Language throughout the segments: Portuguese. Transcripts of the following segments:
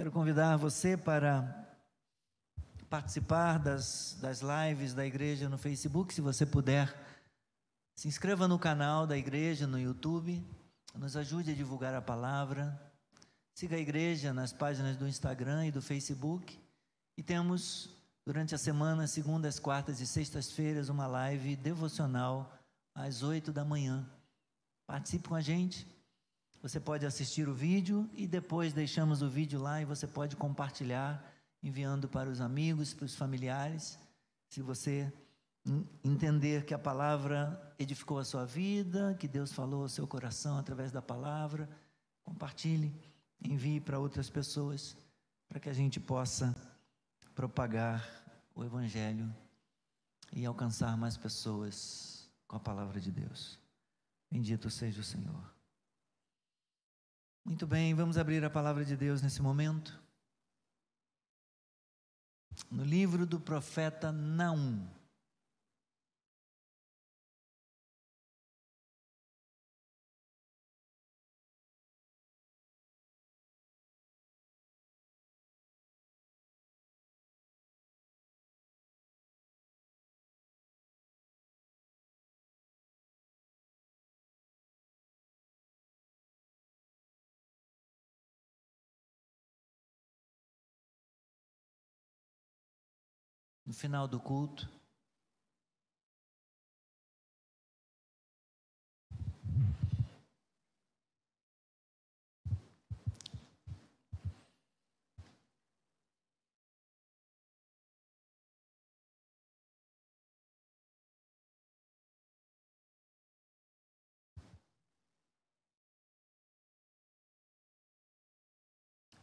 Quero convidar você para participar das, das lives da igreja no Facebook, se você puder. Se inscreva no canal da igreja no YouTube, nos ajude a divulgar a palavra. Siga a igreja nas páginas do Instagram e do Facebook. E temos, durante a semana, segundas, quartas e sextas-feiras, uma live devocional às oito da manhã. Participe com a gente. Você pode assistir o vídeo e depois deixamos o vídeo lá e você pode compartilhar, enviando para os amigos, para os familiares. Se você entender que a palavra edificou a sua vida, que Deus falou ao seu coração através da palavra, compartilhe, envie para outras pessoas, para que a gente possa propagar o Evangelho e alcançar mais pessoas com a palavra de Deus. Bendito seja o Senhor. Muito bem, vamos abrir a palavra de Deus nesse momento. No livro do profeta Naum. No final do culto.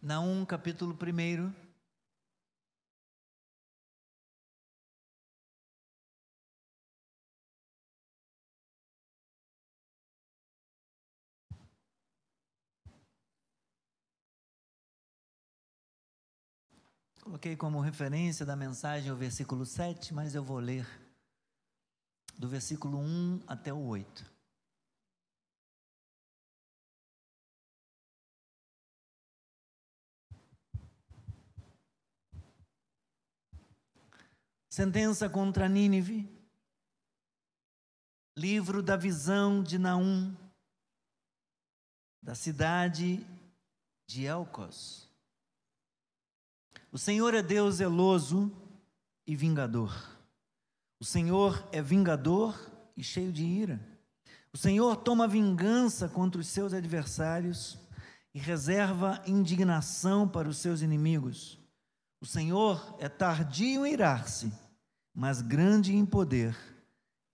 Naum, capítulo 1. Coloquei como referência da mensagem o versículo 7, mas eu vou ler do versículo 1 até o 8. Sentença contra Nínive. Livro da visão de Naum, da cidade de Elcos. O Senhor é Deus zeloso e vingador. O Senhor é vingador e cheio de ira. O Senhor toma vingança contra os seus adversários e reserva indignação para os seus inimigos. O Senhor é tardio em irar-se, mas grande em poder,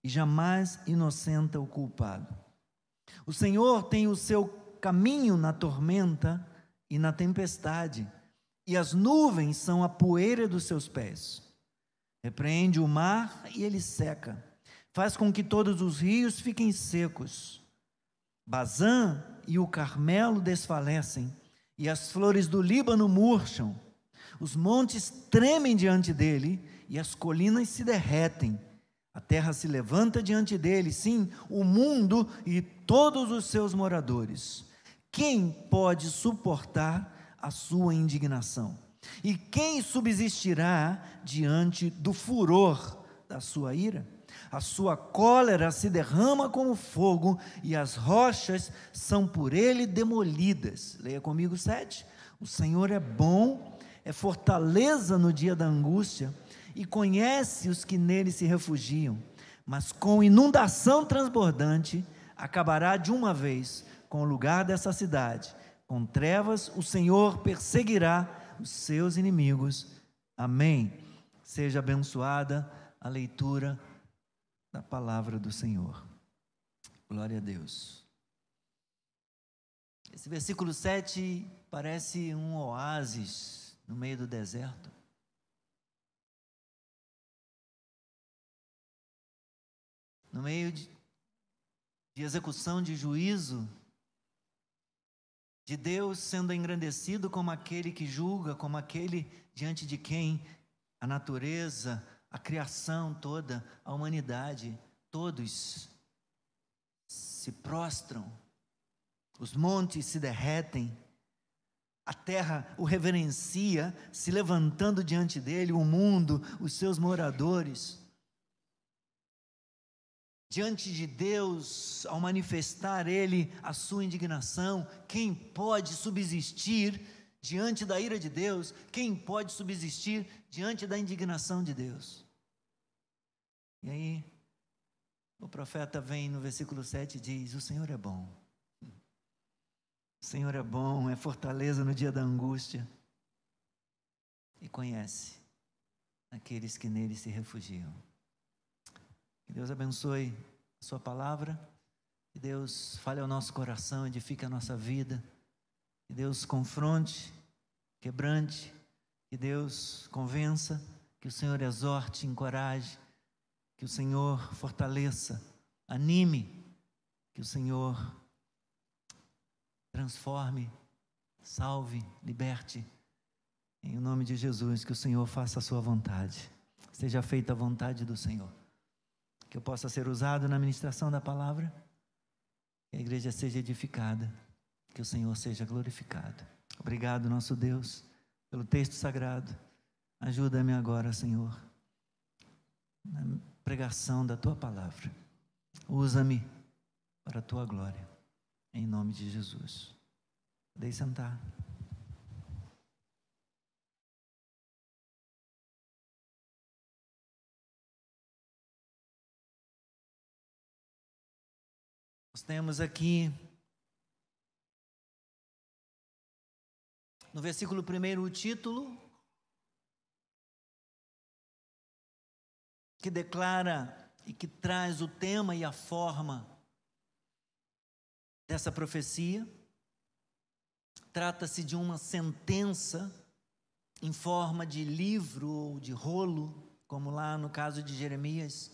e jamais inocenta o culpado. O Senhor tem o seu caminho na tormenta e na tempestade e as nuvens são a poeira dos seus pés. Repreende o mar e ele seca, faz com que todos os rios fiquem secos. Bazã e o Carmelo desfalecem, e as flores do Líbano murcham. Os montes tremem diante dele, e as colinas se derretem. A terra se levanta diante dele, sim, o mundo e todos os seus moradores. Quem pode suportar a sua indignação. E quem subsistirá diante do furor da sua ira? A sua cólera se derrama como fogo e as rochas são por ele demolidas. Leia comigo sete. O Senhor é bom, é fortaleza no dia da angústia e conhece os que nele se refugiam. Mas com inundação transbordante acabará de uma vez com o lugar dessa cidade com trevas o Senhor perseguirá os seus inimigos. Amém. Seja abençoada a leitura da palavra do Senhor. Glória a Deus. Esse versículo 7 parece um oásis no meio do deserto. No meio de, de execução de juízo, de Deus sendo engrandecido como aquele que julga, como aquele diante de quem a natureza, a criação toda, a humanidade, todos se prostram, os montes se derretem, A terra o reverencia, se levantando diante dele, o mundo, os seus moradores. Diante de Deus, ao manifestar ele a sua indignação, quem pode subsistir diante da ira de Deus? Quem pode subsistir diante da indignação de Deus? E aí, o profeta vem no versículo 7 e diz: O Senhor é bom o Senhor é bom, é fortaleza no dia da angústia e conhece aqueles que nele se refugiam. Que Deus abençoe a Sua palavra, que Deus fale ao nosso coração, edifique a nossa vida, que Deus confronte, quebrante, que Deus convença, que o Senhor exorte, encoraje, que o Senhor fortaleça, anime, que o Senhor transforme, salve, liberte. Em nome de Jesus, que o Senhor faça a sua vontade. Seja feita a vontade do Senhor. Que eu possa ser usado na ministração da palavra. Que a igreja seja edificada. Que o Senhor seja glorificado. Obrigado, nosso Deus, pelo texto sagrado. Ajuda-me agora, Senhor, na pregação da tua palavra. Usa-me para a tua glória. Em nome de Jesus. Podem sentar. Temos aqui no versículo 1 o título que declara e que traz o tema e a forma dessa profecia. Trata-se de uma sentença em forma de livro ou de rolo, como lá no caso de Jeremias.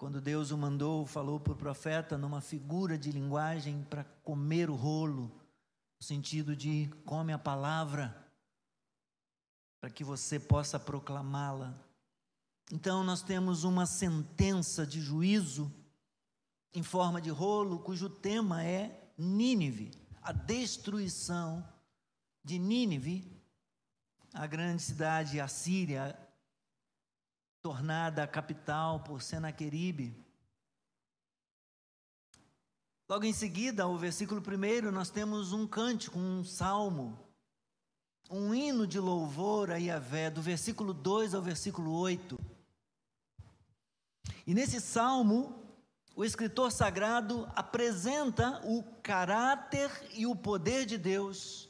Quando Deus o mandou, falou para o profeta numa figura de linguagem para comer o rolo, no sentido de come a palavra, para que você possa proclamá-la. Então, nós temos uma sentença de juízo em forma de rolo, cujo tema é Nínive, a destruição de Nínive, a grande cidade assíria, tornada a capital por Senaqueribe. Logo em seguida, o versículo 1, nós temos um cântico, um salmo, um hino de louvor a Yahvé, do versículo 2 ao versículo 8. E nesse salmo, o escritor sagrado apresenta o caráter e o poder de Deus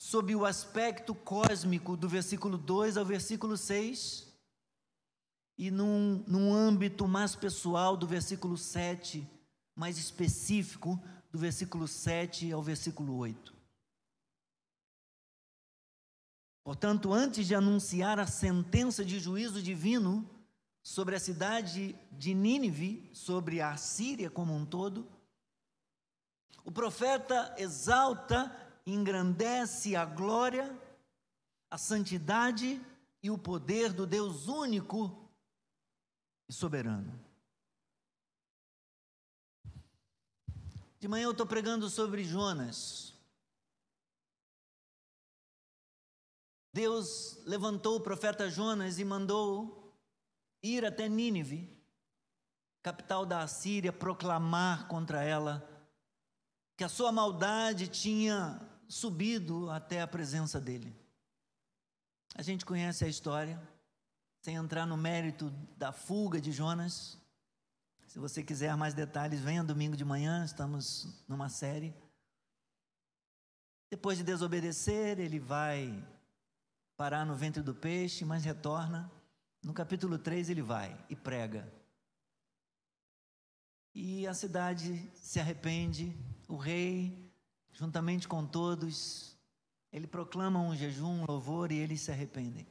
sob o aspecto cósmico do versículo 2 ao versículo 6 e num, num âmbito mais pessoal do versículo 7, mais específico do versículo 7 ao versículo 8. Portanto, antes de anunciar a sentença de juízo divino, sobre a cidade de Nínive, sobre a Síria como um todo. O profeta exalta engrandece a glória, a santidade e o poder do Deus único e soberano. De manhã eu estou pregando sobre Jonas. Deus levantou o profeta Jonas e mandou ir até Nínive, capital da Assíria, proclamar contra ela que a sua maldade tinha subido até a presença dele. A gente conhece a história, sem entrar no mérito da fuga de Jonas. Se você quiser mais detalhes, venha domingo de manhã, estamos numa série. Depois de desobedecer, ele vai parar no ventre do peixe, mas retorna. No capítulo 3 ele vai e prega. E a cidade se arrepende, o rei, juntamente com todos, ele proclama um jejum, um louvor e eles se arrependem.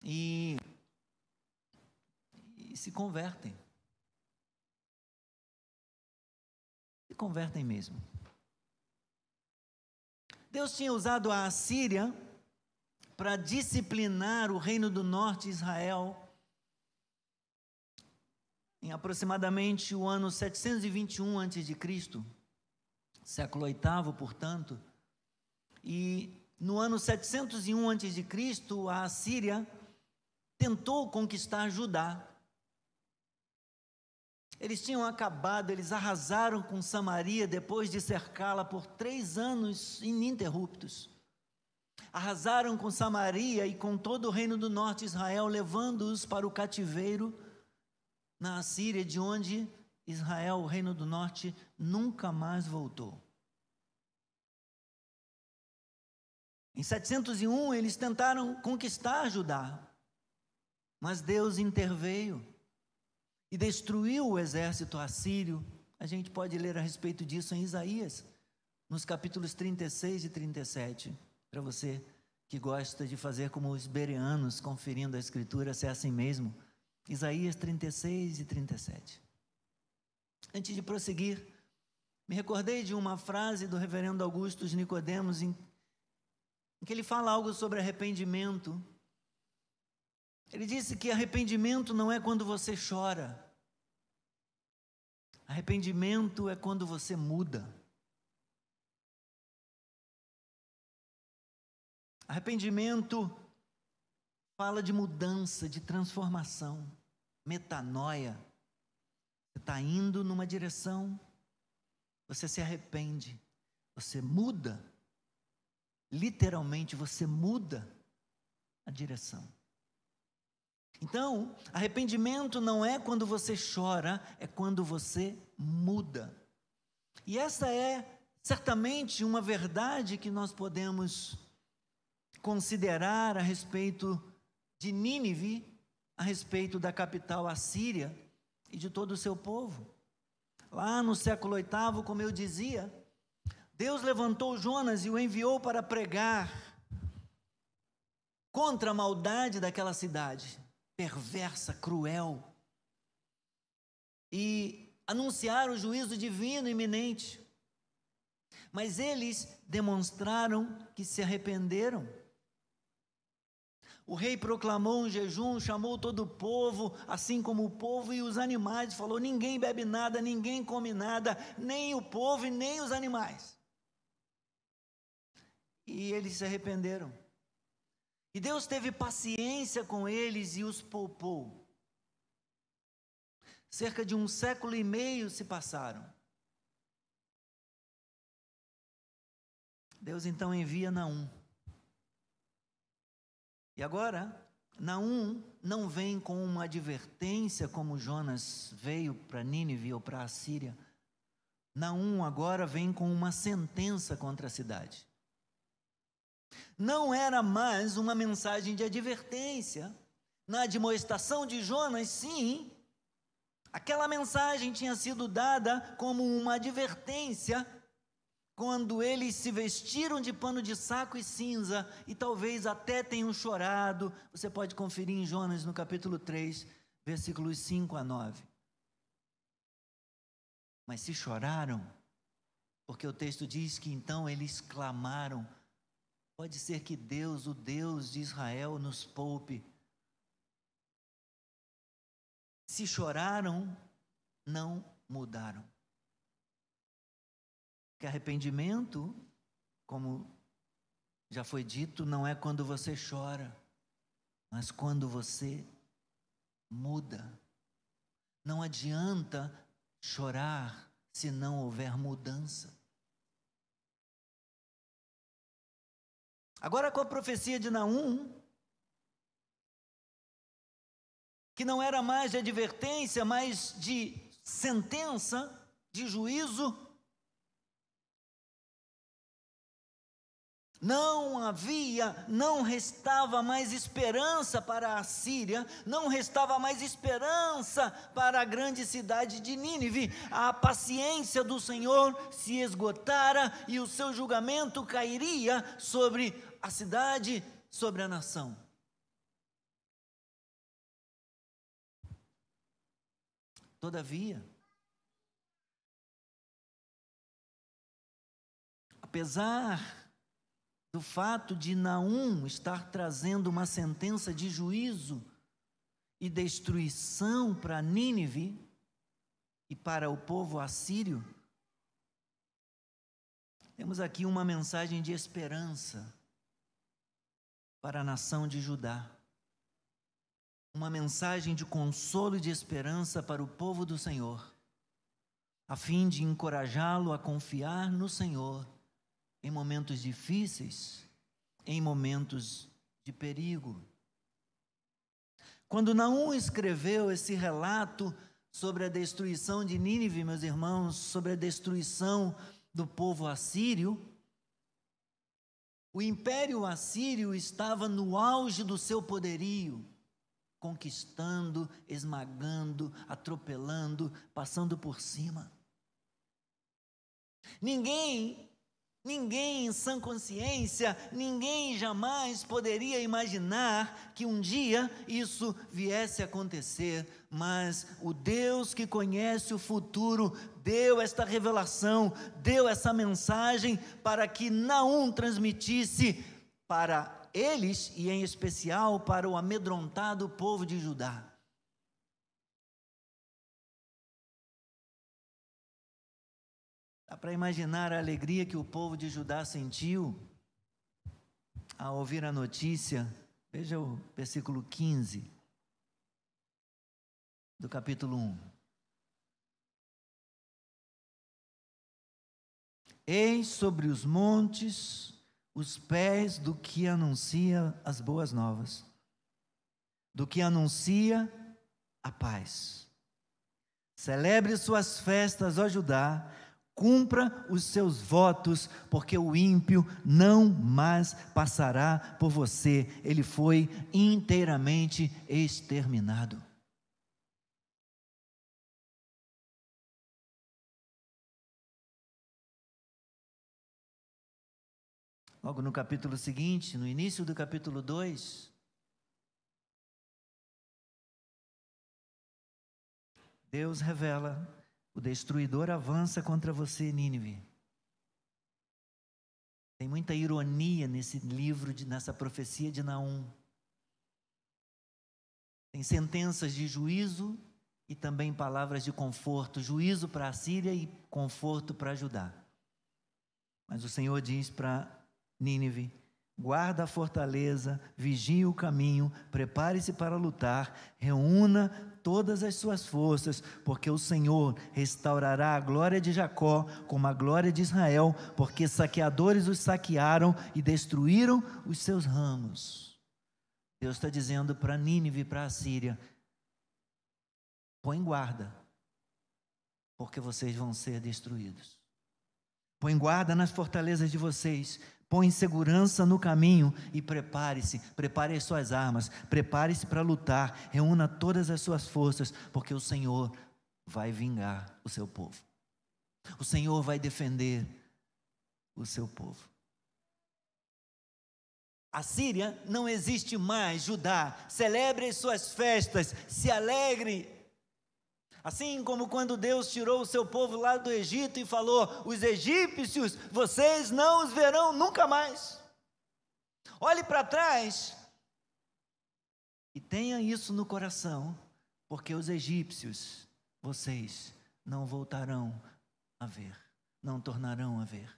E, e se convertem. Se convertem mesmo. Deus tinha usado a Assíria para disciplinar o reino do norte Israel em aproximadamente o ano 721 a.C., século VIII, portanto, e no ano 701 a.C., a Síria tentou conquistar Judá. Eles tinham acabado, eles arrasaram com Samaria depois de cercá-la por três anos ininterruptos. Arrasaram com Samaria e com todo o reino do norte de Israel, levando-os para o cativeiro na Assíria, de onde Israel, o reino do norte, nunca mais voltou. Em 701, eles tentaram conquistar Judá, mas Deus interveio e destruiu o exército assírio. A gente pode ler a respeito disso em Isaías, nos capítulos 36 e 37, para você que gosta de fazer como os bereanos, conferindo a escritura, se é assim mesmo. Isaías 36 e 37. Antes de prosseguir, me recordei de uma frase do reverendo Augusto Nicodemos em em que ele fala algo sobre arrependimento. Ele disse que arrependimento não é quando você chora. Arrependimento é quando você muda. Arrependimento fala de mudança, de transformação, metanoia. Você está indo numa direção, você se arrepende, você muda literalmente você muda a direção. Então, arrependimento não é quando você chora, é quando você muda. E essa é certamente uma verdade que nós podemos considerar a respeito de Nínive, a respeito da capital assíria e de todo o seu povo. Lá no século VIII, como eu dizia, Deus levantou Jonas e o enviou para pregar contra a maldade daquela cidade, perversa, cruel, e anunciar o juízo divino iminente. Mas eles demonstraram que se arrependeram. O rei proclamou um jejum, chamou todo o povo, assim como o povo e os animais, falou: ninguém bebe nada, ninguém come nada, nem o povo e nem os animais e eles se arrependeram. E Deus teve paciência com eles e os poupou. Cerca de um século e meio se passaram. Deus então envia Naum. E agora, Naum não vem com uma advertência como Jonas veio para Nínive ou para a Síria. Naum agora vem com uma sentença contra a cidade não era mais uma mensagem de advertência. Na admoestação de Jonas, sim, aquela mensagem tinha sido dada como uma advertência quando eles se vestiram de pano de saco e cinza e talvez até tenham chorado. Você pode conferir em Jonas no capítulo 3, versículos 5 a 9. Mas se choraram, porque o texto diz que então eles clamaram Pode ser que Deus, o Deus de Israel, nos poupe. Se choraram, não mudaram. Que arrependimento, como já foi dito, não é quando você chora, mas quando você muda. Não adianta chorar se não houver mudança. Agora com a profecia de Naum, que não era mais de advertência, mas de sentença, de juízo, Não havia, não restava mais esperança para a Síria, não restava mais esperança para a grande cidade de Nínive. A paciência do Senhor se esgotara e o seu julgamento cairia sobre a cidade, sobre a nação. Todavia, apesar do fato de Naum estar trazendo uma sentença de juízo e destruição para Nínive e para o povo assírio, Temos aqui uma mensagem de esperança para a nação de Judá. Uma mensagem de consolo e de esperança para o povo do Senhor, a fim de encorajá-lo a confiar no Senhor em momentos difíceis, em momentos de perigo. Quando Naum escreveu esse relato sobre a destruição de Nínive, meus irmãos, sobre a destruição do povo assírio, o império assírio estava no auge do seu poderio, conquistando, esmagando, atropelando, passando por cima. Ninguém Ninguém em sã consciência, ninguém jamais poderia imaginar que um dia isso viesse a acontecer, mas o Deus que conhece o futuro deu esta revelação, deu essa mensagem para que Naum transmitisse para eles e em especial para o amedrontado povo de Judá. Para imaginar a alegria que o povo de Judá sentiu ao ouvir a notícia. Veja o versículo 15 do capítulo 1. Eis sobre os montes os pés do que anuncia as boas novas, do que anuncia a paz. Celebre suas festas, ó Judá, Cumpra os seus votos, porque o ímpio não mais passará por você, ele foi inteiramente exterminado. Logo no capítulo seguinte, no início do capítulo 2, Deus revela o destruidor avança contra você, Nínive. Tem muita ironia nesse livro, de, nessa profecia de Naum. Tem sentenças de juízo e também palavras de conforto: juízo para a Síria e conforto para Judá. Mas o Senhor diz para Nínive: guarda a fortaleza, vigie o caminho, prepare-se para lutar, reúna todas as suas forças, porque o Senhor restaurará a glória de Jacó como a glória de Israel, porque saqueadores os saquearam e destruíram os seus ramos. Deus está dizendo para Nínive e para a Síria: põe guarda, porque vocês vão ser destruídos. Põe guarda nas fortalezas de vocês, Põe segurança no caminho e prepare-se, prepare as suas armas, prepare-se para lutar, reúna todas as suas forças, porque o Senhor vai vingar o seu povo. O Senhor vai defender o seu povo. A Síria não existe mais, Judá. Celebre as suas festas, se alegre Assim como quando Deus tirou o seu povo lá do Egito e falou: os egípcios, vocês não os verão nunca mais. Olhe para trás e tenha isso no coração, porque os egípcios, vocês não voltarão a ver, não tornarão a ver.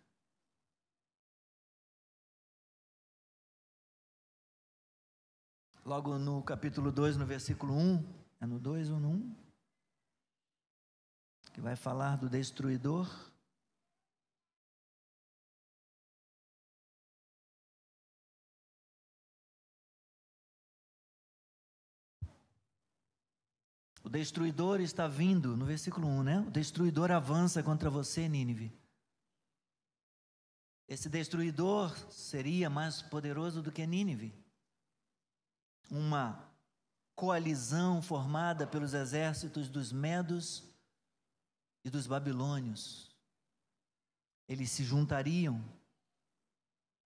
Logo no capítulo 2, no versículo 1, é no 2 ou no 1? Vai falar do destruidor. O destruidor está vindo, no versículo 1, né? O destruidor avança contra você, Nínive. Esse destruidor seria mais poderoso do que Nínive. Uma coalizão formada pelos exércitos dos Medos e dos babilônios. Eles se juntariam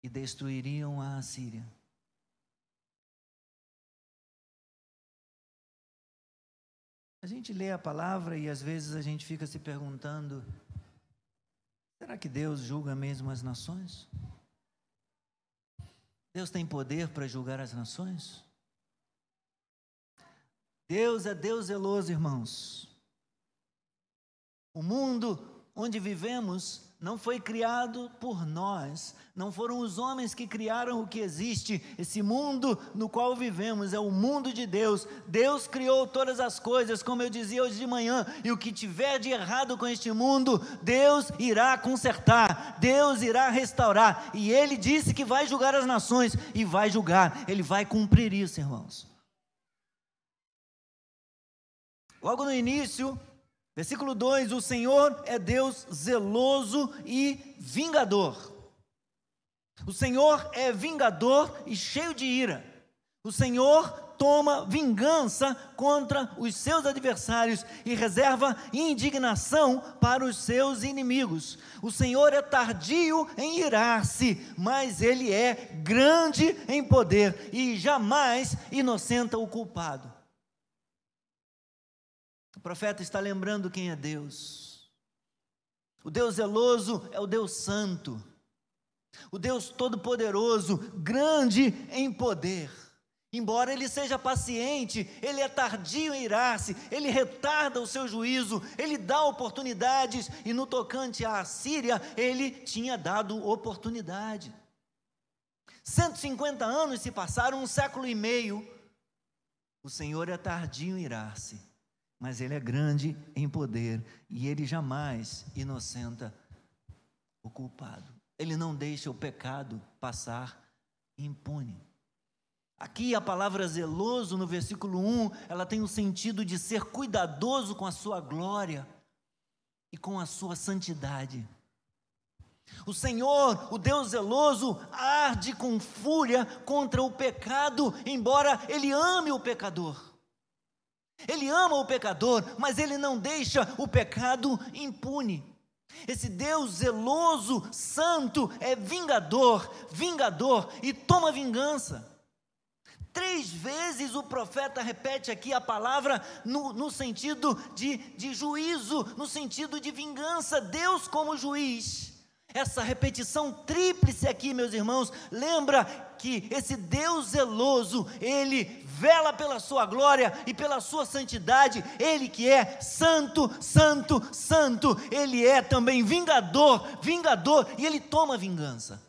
e destruiriam a Assíria. A gente lê a palavra e às vezes a gente fica se perguntando: será que Deus julga mesmo as nações? Deus tem poder para julgar as nações? Deus é Deus zeloso, irmãos. O mundo onde vivemos não foi criado por nós, não foram os homens que criaram o que existe. Esse mundo no qual vivemos é o mundo de Deus. Deus criou todas as coisas, como eu dizia hoje de manhã, e o que tiver de errado com este mundo, Deus irá consertar, Deus irá restaurar. E ele disse que vai julgar as nações e vai julgar, ele vai cumprir isso, irmãos. Logo no início, Versículo 2: O Senhor é Deus zeloso e vingador. O Senhor é vingador e cheio de ira. O Senhor toma vingança contra os seus adversários e reserva indignação para os seus inimigos. O Senhor é tardio em irar-se, mas ele é grande em poder e jamais inocenta o culpado. O profeta está lembrando quem é Deus. O Deus zeloso é o Deus santo. O Deus todo-poderoso, grande em poder. Embora ele seja paciente, ele é tardio em irar-se, ele retarda o seu juízo, ele dá oportunidades, e no tocante à Síria, ele tinha dado oportunidade. 150 anos se passaram, um século e meio. O Senhor é tardio em irar-se, mas ele é grande em poder e ele jamais inocenta o culpado. Ele não deixa o pecado passar impune. Aqui a palavra zeloso no versículo 1, ela tem o sentido de ser cuidadoso com a sua glória e com a sua santidade. O Senhor, o Deus zeloso, arde com fúria contra o pecado, embora ele ame o pecador. Ele ama o pecador, mas ele não deixa o pecado impune. Esse Deus zeloso, santo, é vingador, vingador e toma vingança. Três vezes o profeta repete aqui a palavra no, no sentido de, de juízo, no sentido de vingança. Deus, como juiz, essa repetição tríplice aqui, meus irmãos, lembra que esse Deus zeloso, ele vela pela sua glória e pela sua santidade, ele que é santo, santo, santo, ele é também vingador, vingador, e ele toma vingança.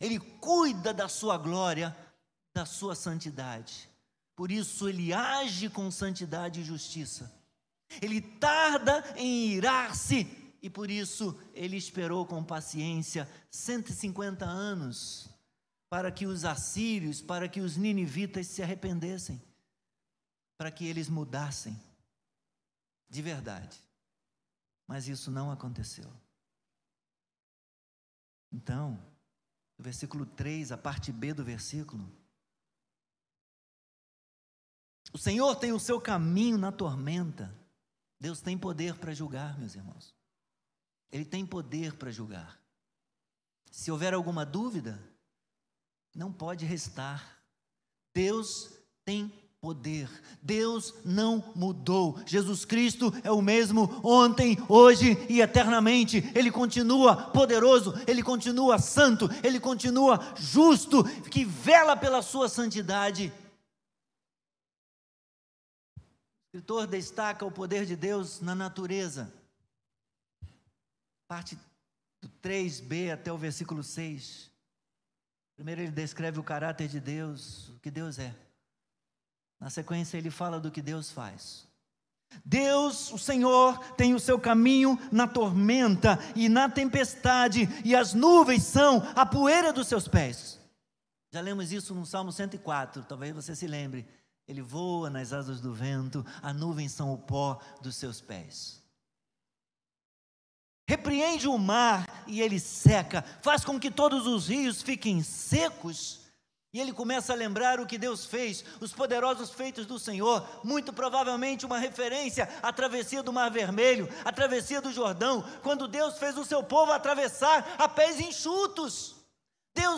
Ele cuida da sua glória, da sua santidade. Por isso ele age com santidade e justiça. Ele tarda em irar-se e por isso ele esperou com paciência 150 anos para que os assírios, para que os ninivitas se arrependessem, para que eles mudassem de verdade. Mas isso não aconteceu. Então, o versículo 3, a parte B do versículo. O Senhor tem o seu caminho na tormenta. Deus tem poder para julgar, meus irmãos. Ele tem poder para julgar. Se houver alguma dúvida, não pode restar. Deus tem poder. Deus não mudou. Jesus Cristo é o mesmo ontem, hoje e eternamente. Ele continua poderoso, ele continua santo, ele continua justo, que vela pela sua santidade. O escritor destaca o poder de Deus na natureza parte do 3b até o versículo 6. Primeiro ele descreve o caráter de Deus, o que Deus é. Na sequência ele fala do que Deus faz. Deus, o Senhor, tem o seu caminho na tormenta e na tempestade, e as nuvens são a poeira dos seus pés. Já lemos isso no Salmo 104, talvez você se lembre. Ele voa nas asas do vento, as nuvens são o pó dos seus pés repreende o mar e ele seca, faz com que todos os rios fiquem secos. E ele começa a lembrar o que Deus fez, os poderosos feitos do Senhor, muito provavelmente uma referência à travessia do Mar Vermelho, à travessia do Jordão, quando Deus fez o seu povo atravessar a pés enxutos.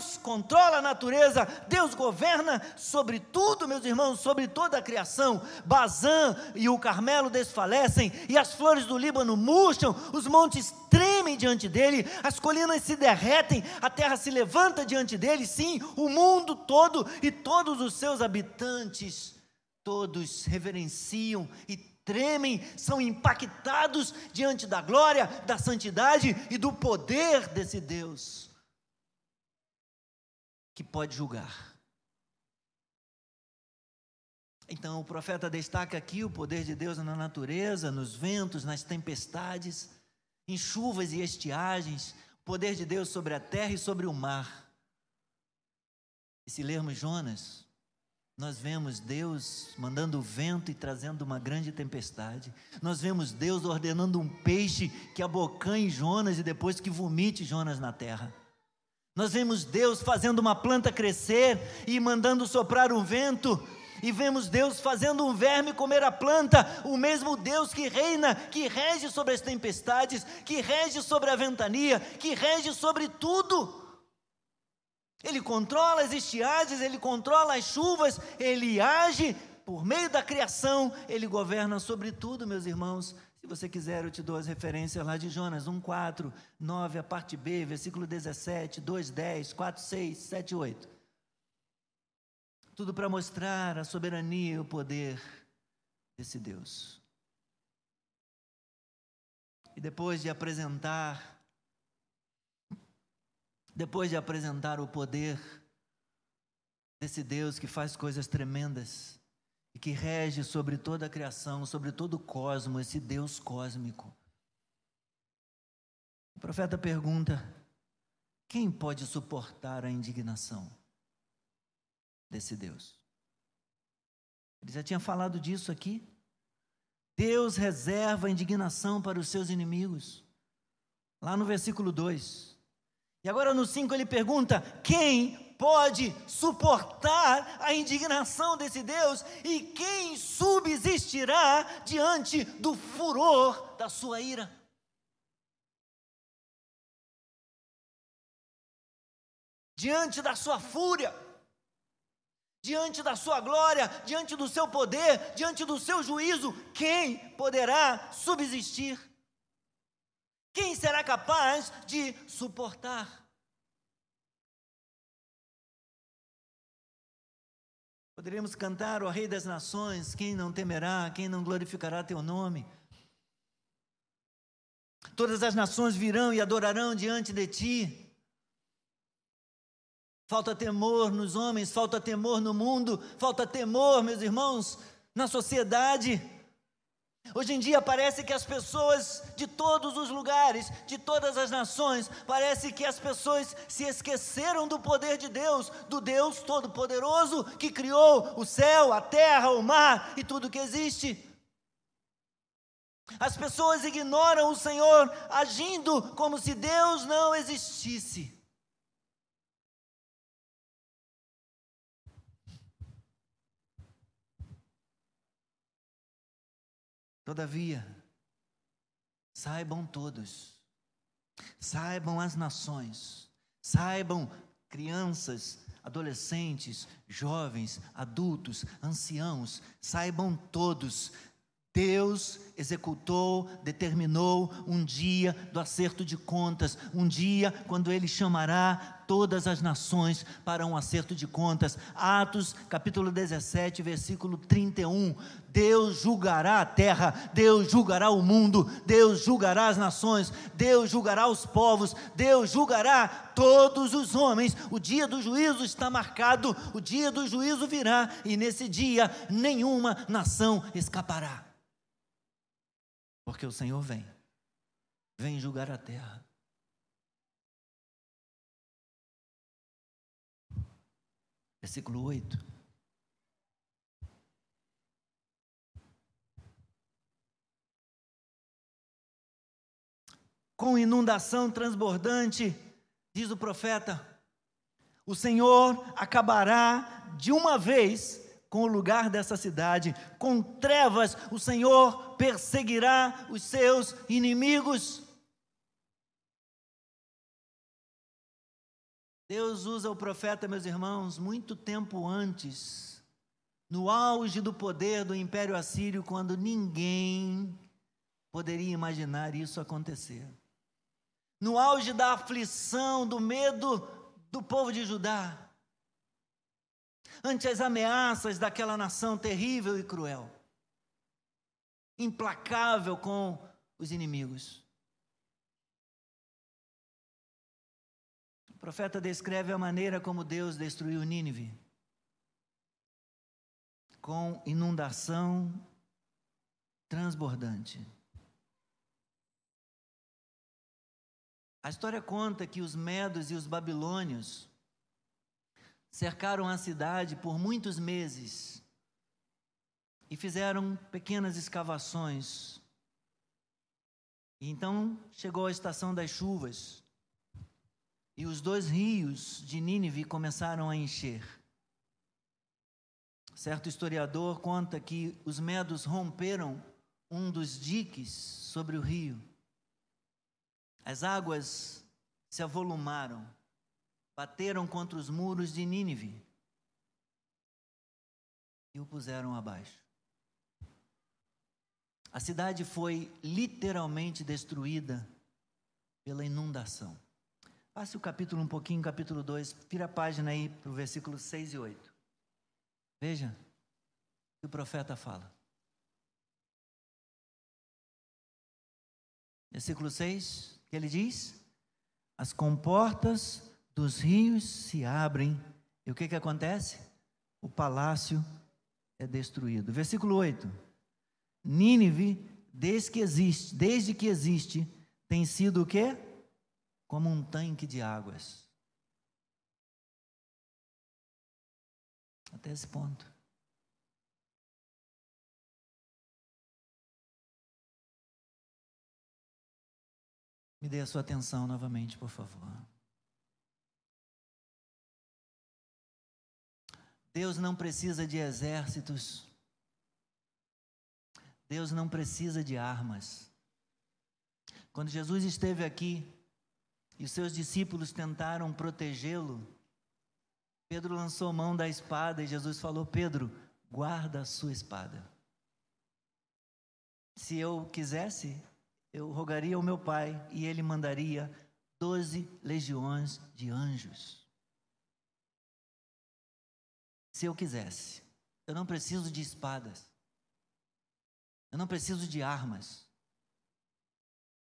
Deus controla a natureza, Deus governa sobre tudo, meus irmãos, sobre toda a criação. Bazã e o Carmelo desfalecem, e as flores do Líbano murcham, os montes tremem diante dele, as colinas se derretem, a terra se levanta diante dele, sim, o mundo todo e todos os seus habitantes, todos reverenciam e tremem, são impactados diante da glória, da santidade e do poder desse Deus que pode julgar. Então o profeta destaca aqui o poder de Deus na natureza, nos ventos, nas tempestades, em chuvas e estiagens, o poder de Deus sobre a terra e sobre o mar. E se lermos Jonas, nós vemos Deus mandando vento e trazendo uma grande tempestade. Nós vemos Deus ordenando um peixe que abocanhe Jonas e depois que vomite Jonas na terra. Nós vemos Deus fazendo uma planta crescer e mandando soprar um vento e vemos Deus fazendo um verme comer a planta, o mesmo Deus que reina, que rege sobre as tempestades, que rege sobre a ventania, que rege sobre tudo. Ele controla as estiagens, ele controla as chuvas, ele age por meio da criação, ele governa sobre tudo, meus irmãos. Se você quiser, eu te dou as referências lá de Jonas 1, 4, 9, a parte B, versículo 17, 2, 10, 4, 6, 7, 8. Tudo para mostrar a soberania e o poder desse Deus. E depois de apresentar, depois de apresentar o poder desse Deus que faz coisas tremendas e que rege sobre toda a criação, sobre todo o cosmos, esse Deus cósmico. O profeta pergunta: quem pode suportar a indignação? desse Deus. Ele já tinha falado disso aqui. Deus reserva indignação para os seus inimigos. Lá no versículo 2. E agora no 5 ele pergunta: quem pode suportar a indignação desse Deus e quem subsistirá diante do furor da sua ira? Diante da sua fúria diante da sua glória, diante do seu poder, diante do seu juízo, quem poderá subsistir? Quem será capaz de suportar? Poderíamos cantar o Rei das Nações: quem não temerá, quem não glorificará teu nome? Todas as nações virão e adorarão diante de ti. Falta temor nos homens, falta temor no mundo, falta temor, meus irmãos, na sociedade. Hoje em dia parece que as pessoas de todos os lugares, de todas as nações, parece que as pessoas se esqueceram do poder de Deus, do Deus Todo-Poderoso que criou o céu, a terra, o mar e tudo que existe. As pessoas ignoram o Senhor agindo como se Deus não existisse. Todavia, saibam todos, saibam as nações, saibam crianças, adolescentes, jovens, adultos, anciãos, saibam todos, Deus executou, determinou um dia do acerto de contas, um dia quando Ele chamará todas as nações para um acerto de contas. Atos capítulo 17, versículo 31. Deus julgará a terra, Deus julgará o mundo, Deus julgará as nações, Deus julgará os povos, Deus julgará todos os homens. O dia do juízo está marcado, o dia do juízo virá, e nesse dia nenhuma nação escapará. Porque o Senhor vem, vem julgar a terra. Versículo 8. Com inundação transbordante, diz o profeta, o Senhor acabará de uma vez com o lugar dessa cidade. Com trevas, o Senhor perseguirá os seus inimigos. Deus usa o profeta, meus irmãos, muito tempo antes, no auge do poder do Império Assírio, quando ninguém poderia imaginar isso acontecer. No auge da aflição, do medo do povo de Judá ante as ameaças daquela nação terrível e cruel. implacável com os inimigos. O profeta descreve a maneira como Deus destruiu Nínive com inundação transbordante. A história conta que os medos e os babilônios cercaram a cidade por muitos meses e fizeram pequenas escavações. E então chegou a estação das chuvas e os dois rios de Nínive começaram a encher. Certo historiador conta que os medos romperam um dos diques sobre o rio as águas se avolumaram, bateram contra os muros de Nínive e o puseram abaixo. A cidade foi literalmente destruída pela inundação. Passe o capítulo um pouquinho, capítulo 2, vira a página aí para o versículo 6 e 8. Veja o que o profeta fala. Versículo 6 que ele diz? As comportas dos rios se abrem. E o que, que acontece? O palácio é destruído. Versículo 8. Nínive, desde que existe, desde que existe, tem sido o quê? Como um tanque de águas. Até esse ponto. Me dê a sua atenção novamente, por favor. Deus não precisa de exércitos. Deus não precisa de armas. Quando Jesus esteve aqui e os seus discípulos tentaram protegê-lo, Pedro lançou mão da espada e Jesus falou: Pedro, guarda a sua espada. Se eu quisesse, eu rogaria ao meu pai e ele mandaria doze legiões de anjos. Se eu quisesse, eu não preciso de espadas, eu não preciso de armas.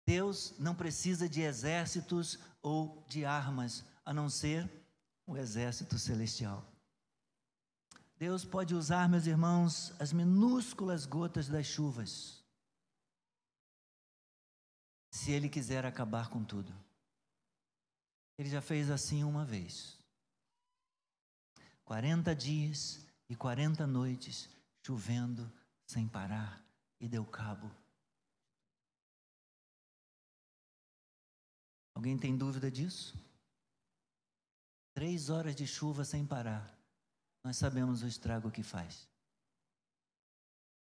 Deus não precisa de exércitos ou de armas, a não ser o exército celestial. Deus pode usar, meus irmãos, as minúsculas gotas das chuvas se ele quiser acabar com tudo. Ele já fez assim uma vez. 40 dias e 40 noites chovendo sem parar e deu cabo. Alguém tem dúvida disso? Três horas de chuva sem parar. Nós sabemos o estrago que faz.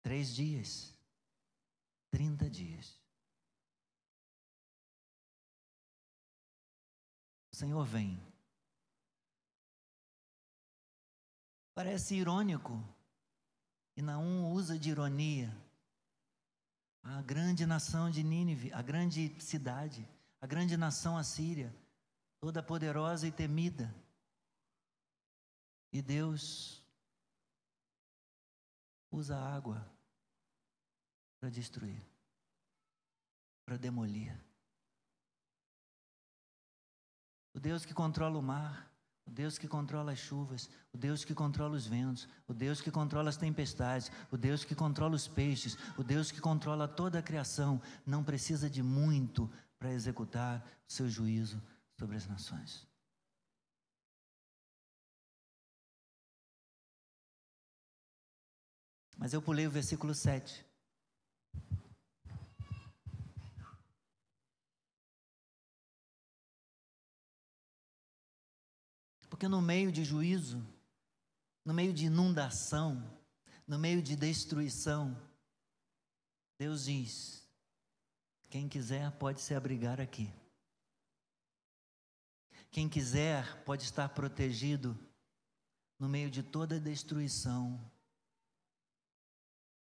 Três dias, trinta dias. Senhor vem. Parece irônico, e Naum usa de ironia. A grande nação de Nínive, a grande cidade, a grande nação assíria, toda poderosa e temida. E Deus usa a água para destruir, para demolir. O Deus que controla o mar, o Deus que controla as chuvas, o Deus que controla os ventos, o Deus que controla as tempestades, o Deus que controla os peixes, o Deus que controla toda a criação, não precisa de muito para executar o seu juízo sobre as nações. Mas eu pulei o versículo 7. Porque no meio de juízo, no meio de inundação, no meio de destruição, Deus diz: quem quiser pode se abrigar aqui. Quem quiser pode estar protegido no meio de toda destruição,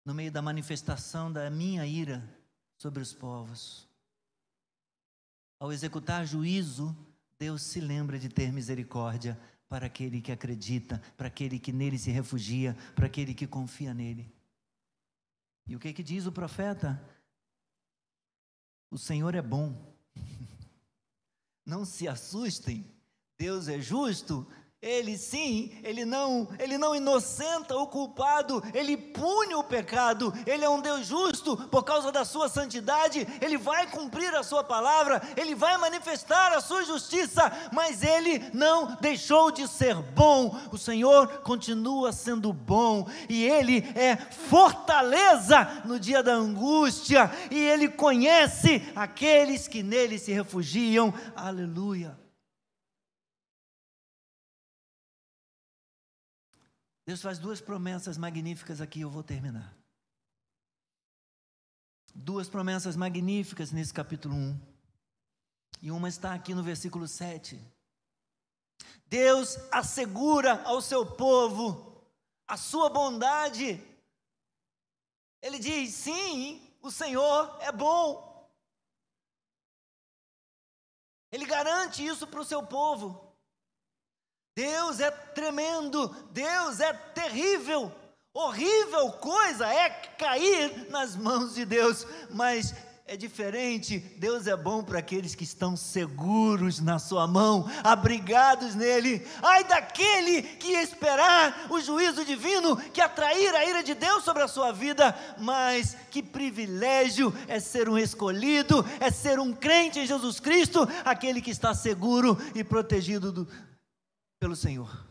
no meio da manifestação da minha ira sobre os povos. Ao executar juízo, Deus se lembra de ter misericórdia para aquele que acredita, para aquele que nele se refugia, para aquele que confia nele. E o que, que diz o profeta? O Senhor é bom. Não se assustem, Deus é justo, ele sim, ele não, ele não inocenta o culpado, ele pune o pecado. Ele é um Deus justo por causa da sua santidade. Ele vai cumprir a sua palavra, ele vai manifestar a sua justiça, mas ele não deixou de ser bom. O Senhor continua sendo bom e ele é fortaleza no dia da angústia e ele conhece aqueles que nele se refugiam. Aleluia. Deus faz duas promessas magníficas aqui, eu vou terminar. Duas promessas magníficas nesse capítulo 1. E uma está aqui no versículo 7. Deus assegura ao seu povo a sua bondade. Ele diz: sim, o Senhor é bom. Ele garante isso para o seu povo. Deus é tremendo, Deus é terrível, horrível coisa é cair nas mãos de Deus, mas é diferente. Deus é bom para aqueles que estão seguros na sua mão, abrigados nele. Ai daquele que esperar o juízo divino, que atrair a ira de Deus sobre a sua vida, mas que privilégio é ser um escolhido, é ser um crente em Jesus Cristo, aquele que está seguro e protegido do, pelo Senhor.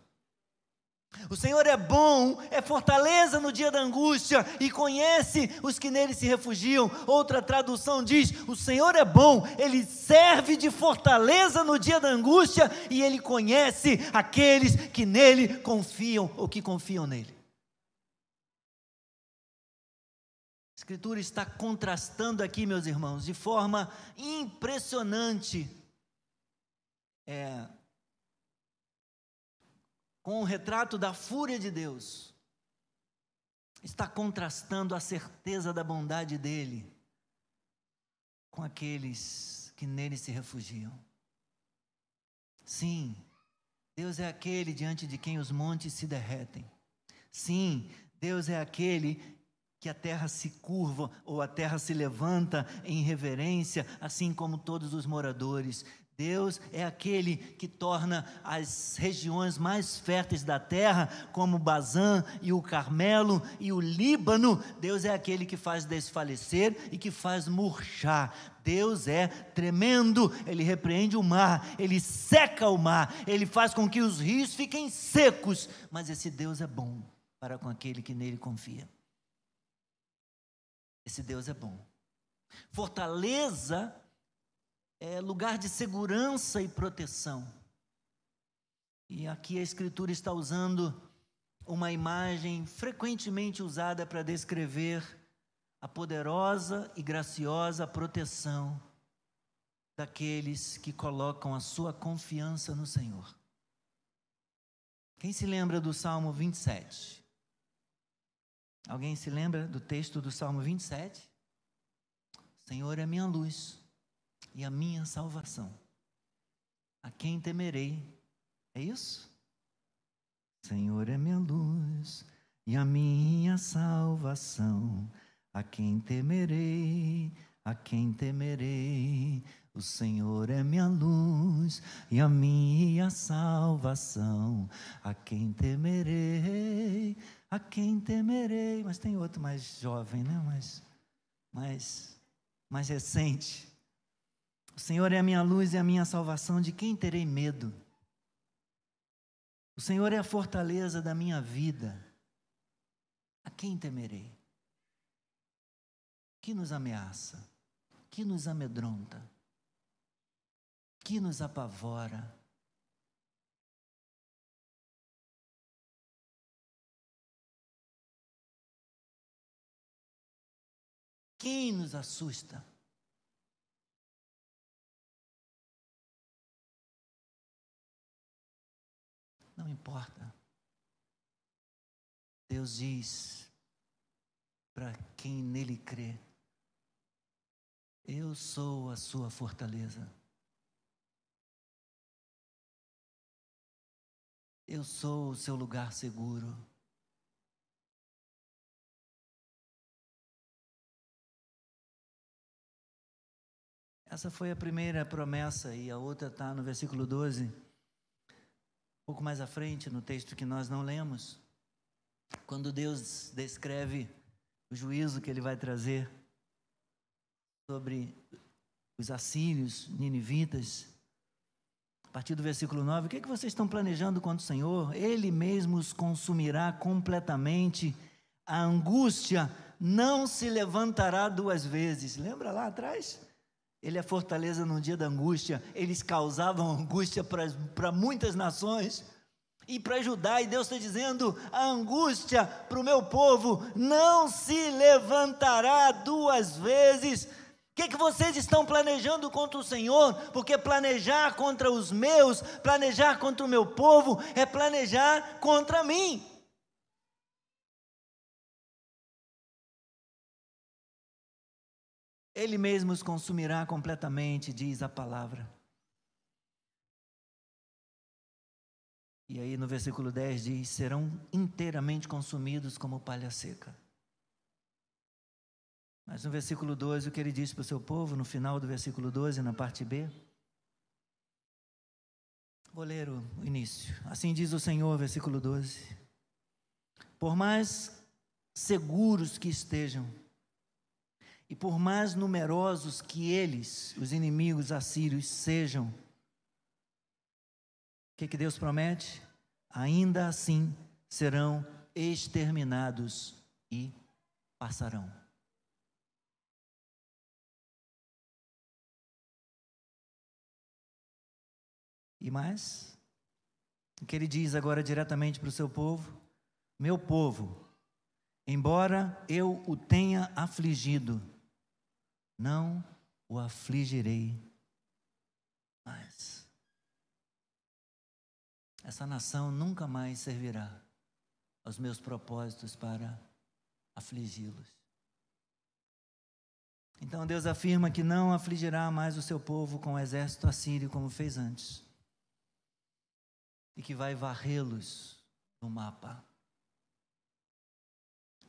O Senhor é bom, é fortaleza no dia da angústia e conhece os que nele se refugiam. Outra tradução diz: O Senhor é bom, ele serve de fortaleza no dia da angústia e ele conhece aqueles que nele confiam ou que confiam nele. A Escritura está contrastando aqui, meus irmãos, de forma impressionante. É, com o retrato da fúria de Deus, está contrastando a certeza da bondade dele com aqueles que nele se refugiam. Sim, Deus é aquele diante de quem os montes se derretem. Sim, Deus é aquele que a terra se curva ou a terra se levanta em reverência, assim como todos os moradores. Deus é aquele que torna as regiões mais férteis da terra, como Bazã e o Carmelo e o Líbano. Deus é aquele que faz desfalecer e que faz murchar. Deus é tremendo, ele repreende o mar, ele seca o mar, ele faz com que os rios fiquem secos. Mas esse Deus é bom para com aquele que nele confia. Esse Deus é bom. Fortaleza é lugar de segurança e proteção. E aqui a Escritura está usando uma imagem frequentemente usada para descrever a poderosa e graciosa proteção daqueles que colocam a sua confiança no Senhor. Quem se lembra do Salmo 27? Alguém se lembra do texto do Salmo 27? Senhor é minha luz e a minha salvação. A quem temerei? É isso? Senhor é minha luz e a minha salvação. A quem temerei? A quem temerei? O Senhor é minha luz e a minha salvação. A quem temerei? A quem temerei? Mas tem outro mais jovem, né? Mais, mais, mais recente. O Senhor é a minha luz e a minha salvação, de quem terei medo? O Senhor é a fortaleza da minha vida, a quem temerei? Que nos ameaça? Que nos amedronta? Que nos apavora? Quem nos assusta? não importa. Deus diz para quem nele crê: Eu sou a sua fortaleza. Eu sou o seu lugar seguro. Essa foi a primeira promessa, e a outra está no versículo 12 pouco mais à frente, no texto que nós não lemos, quando Deus descreve o juízo que ele vai trazer sobre os assírios, ninivitas. A partir do versículo 9, o que, é que vocês estão planejando contra o Senhor? Ele mesmo os consumirá completamente. A angústia não se levantará duas vezes. Lembra lá atrás? Ele é fortaleza no dia da angústia. Eles causavam angústia para muitas nações. E para Judá, e Deus está dizendo: a angústia para o meu povo não se levantará duas vezes que, que vocês estão planejando contra o Senhor? Porque planejar contra os meus, planejar contra o meu povo, é planejar contra mim. Ele mesmo os consumirá completamente, diz a palavra. E aí no versículo 10 diz: serão inteiramente consumidos como palha seca. Mas no versículo 12, o que ele disse para o seu povo, no final do versículo 12, na parte B. Vou ler o início. Assim diz o Senhor, versículo 12: Por mais seguros que estejam, e por mais numerosos que eles, os inimigos assírios, sejam, o que, que Deus promete? Ainda assim serão exterminados e passarão. E mais, o que ele diz agora diretamente para o seu povo: Meu povo, embora eu o tenha afligido, não o afligirei mais. Essa nação nunca mais servirá aos meus propósitos para afligi-los. Então Deus afirma que não afligirá mais o seu povo com o exército assírio como fez antes e que vai varrê-los no mapa.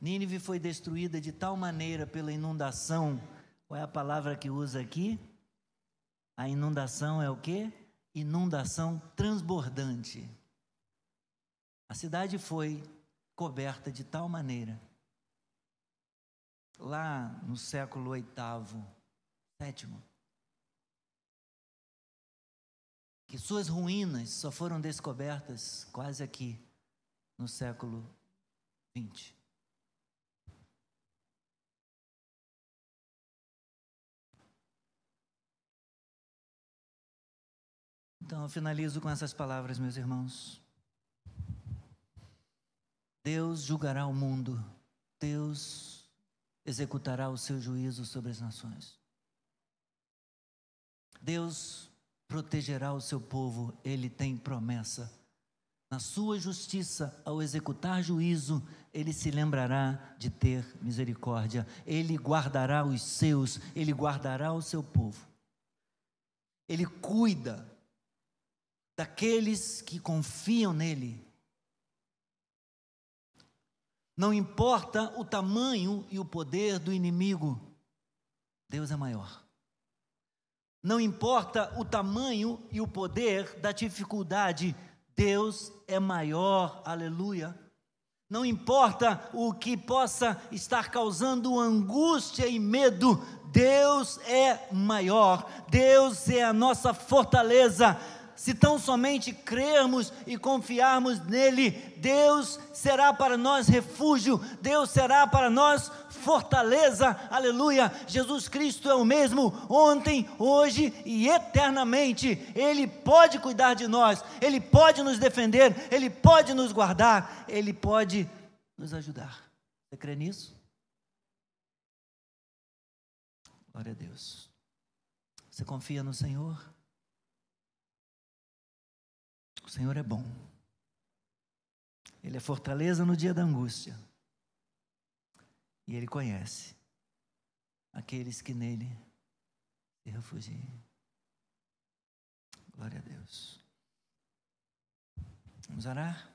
Nínive foi destruída de tal maneira pela inundação. Qual é a palavra que usa aqui? A inundação é o quê? Inundação transbordante. A cidade foi coberta de tal maneira. Lá no século oitavo, sétimo, que suas ruínas só foram descobertas quase aqui no século 20. Então eu finalizo com essas palavras, meus irmãos. Deus julgará o mundo, Deus executará o seu juízo sobre as nações. Deus protegerá o seu povo, ele tem promessa. Na sua justiça, ao executar juízo, ele se lembrará de ter misericórdia, ele guardará os seus, ele guardará o seu povo. Ele cuida daqueles que confiam nele. Não importa o tamanho e o poder do inimigo, Deus é maior. Não importa o tamanho e o poder da dificuldade, Deus é maior, aleluia. Não importa o que possa estar causando angústia e medo, Deus é maior, Deus é a nossa fortaleza, se tão somente crermos e confiarmos nele, Deus será para nós refúgio, Deus será para nós fortaleza, aleluia. Jesus Cristo é o mesmo ontem, hoje e eternamente. Ele pode cuidar de nós, ele pode nos defender, ele pode nos guardar, ele pode nos ajudar. Você crê nisso? Glória a Deus. Você confia no Senhor? O Senhor é bom. Ele é fortaleza no dia da angústia. E Ele conhece aqueles que nele se refugiam. Glória a Deus. Vamos orar?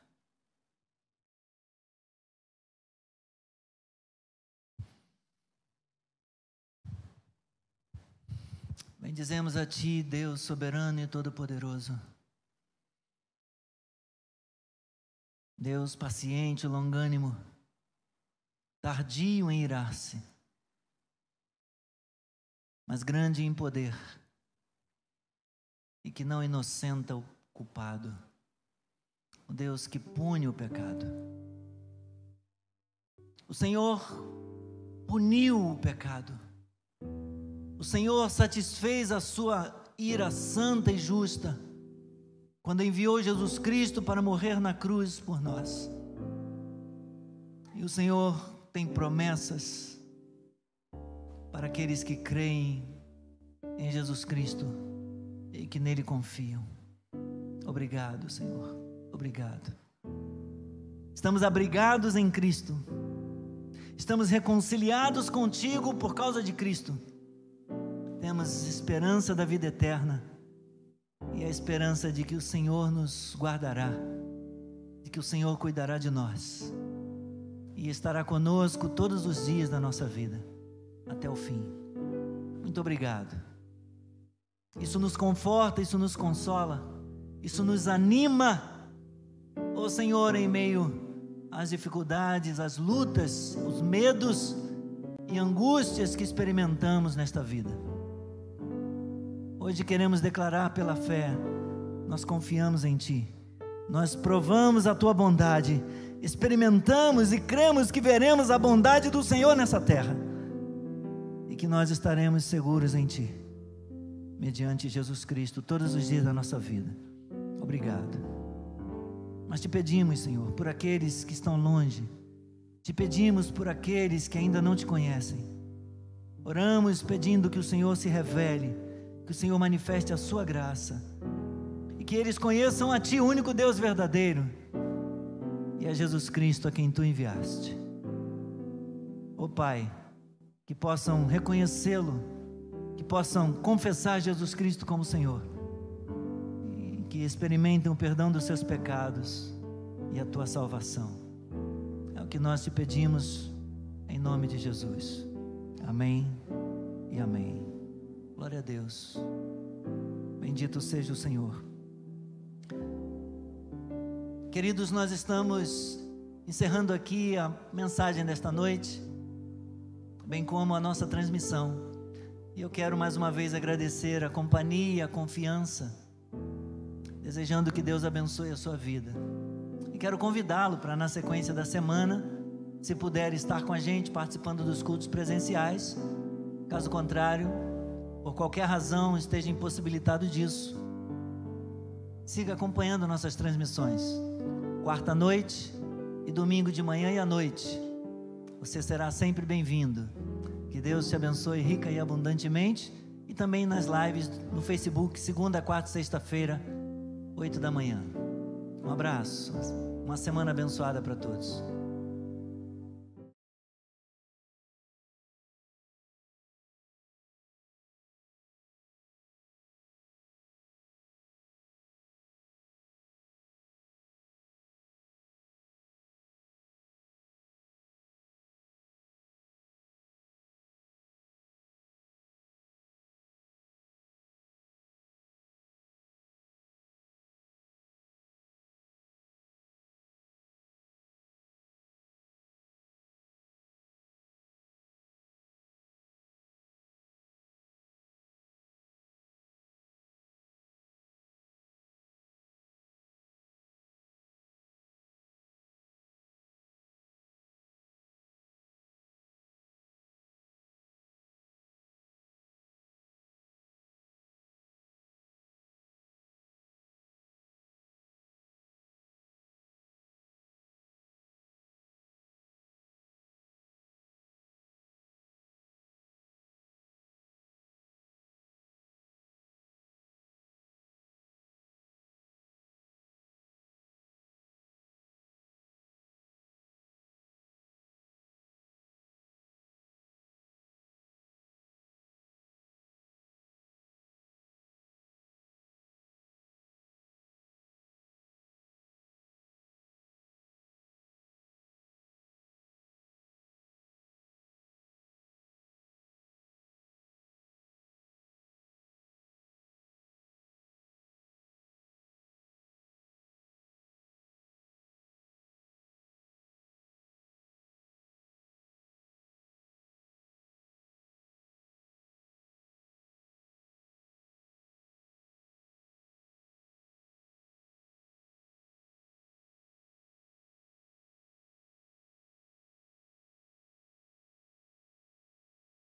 Bendizemos a Ti, Deus soberano e todo-poderoso. Deus paciente, longânimo, tardio em irar-se, mas grande em poder e que não inocenta o culpado. O Deus que pune o pecado. O Senhor puniu o pecado. O Senhor satisfez a sua ira santa e justa quando enviou Jesus Cristo para morrer na cruz por nós. E o Senhor tem promessas para aqueles que creem em Jesus Cristo e que nele confiam. Obrigado, Senhor. Obrigado. Estamos abrigados em Cristo. Estamos reconciliados contigo por causa de Cristo. Temos esperança da vida eterna e a esperança de que o Senhor nos guardará, de que o Senhor cuidará de nós e estará conosco todos os dias da nossa vida, até o fim. Muito obrigado. Isso nos conforta, isso nos consola, isso nos anima, ô oh, Senhor, em meio às dificuldades, às lutas, os medos e angústias que experimentamos nesta vida. Hoje queremos declarar pela fé, nós confiamos em Ti, nós provamos a Tua bondade, experimentamos e cremos que veremos a bondade do Senhor nessa terra e que nós estaremos seguros em Ti, mediante Jesus Cristo, todos os dias da nossa vida. Obrigado. Mas te pedimos, Senhor, por aqueles que estão longe, te pedimos por aqueles que ainda não te conhecem. Oramos pedindo que o Senhor se revele que o Senhor manifeste a sua graça e que eles conheçam a Ti, único Deus verdadeiro, e a Jesus Cristo a quem Tu enviaste. Ó oh, Pai, que possam reconhecê-lo, que possam confessar Jesus Cristo como Senhor, e que experimentem o perdão dos seus pecados e a Tua salvação. É o que nós te pedimos em nome de Jesus. Amém e amém. Glória a Deus. Bendito seja o Senhor. Queridos, nós estamos encerrando aqui a mensagem desta noite, bem como a nossa transmissão. E eu quero mais uma vez agradecer a companhia a confiança, desejando que Deus abençoe a sua vida. E quero convidá-lo para, na sequência da semana, se puder estar com a gente participando dos cultos presenciais. Caso contrário, por qualquer razão esteja impossibilitado disso, siga acompanhando nossas transmissões. Quarta noite e domingo de manhã e à noite. Você será sempre bem-vindo. Que Deus te abençoe rica e abundantemente. E também nas lives no Facebook, segunda, quarta e sexta-feira, oito da manhã. Um abraço. Uma semana abençoada para todos.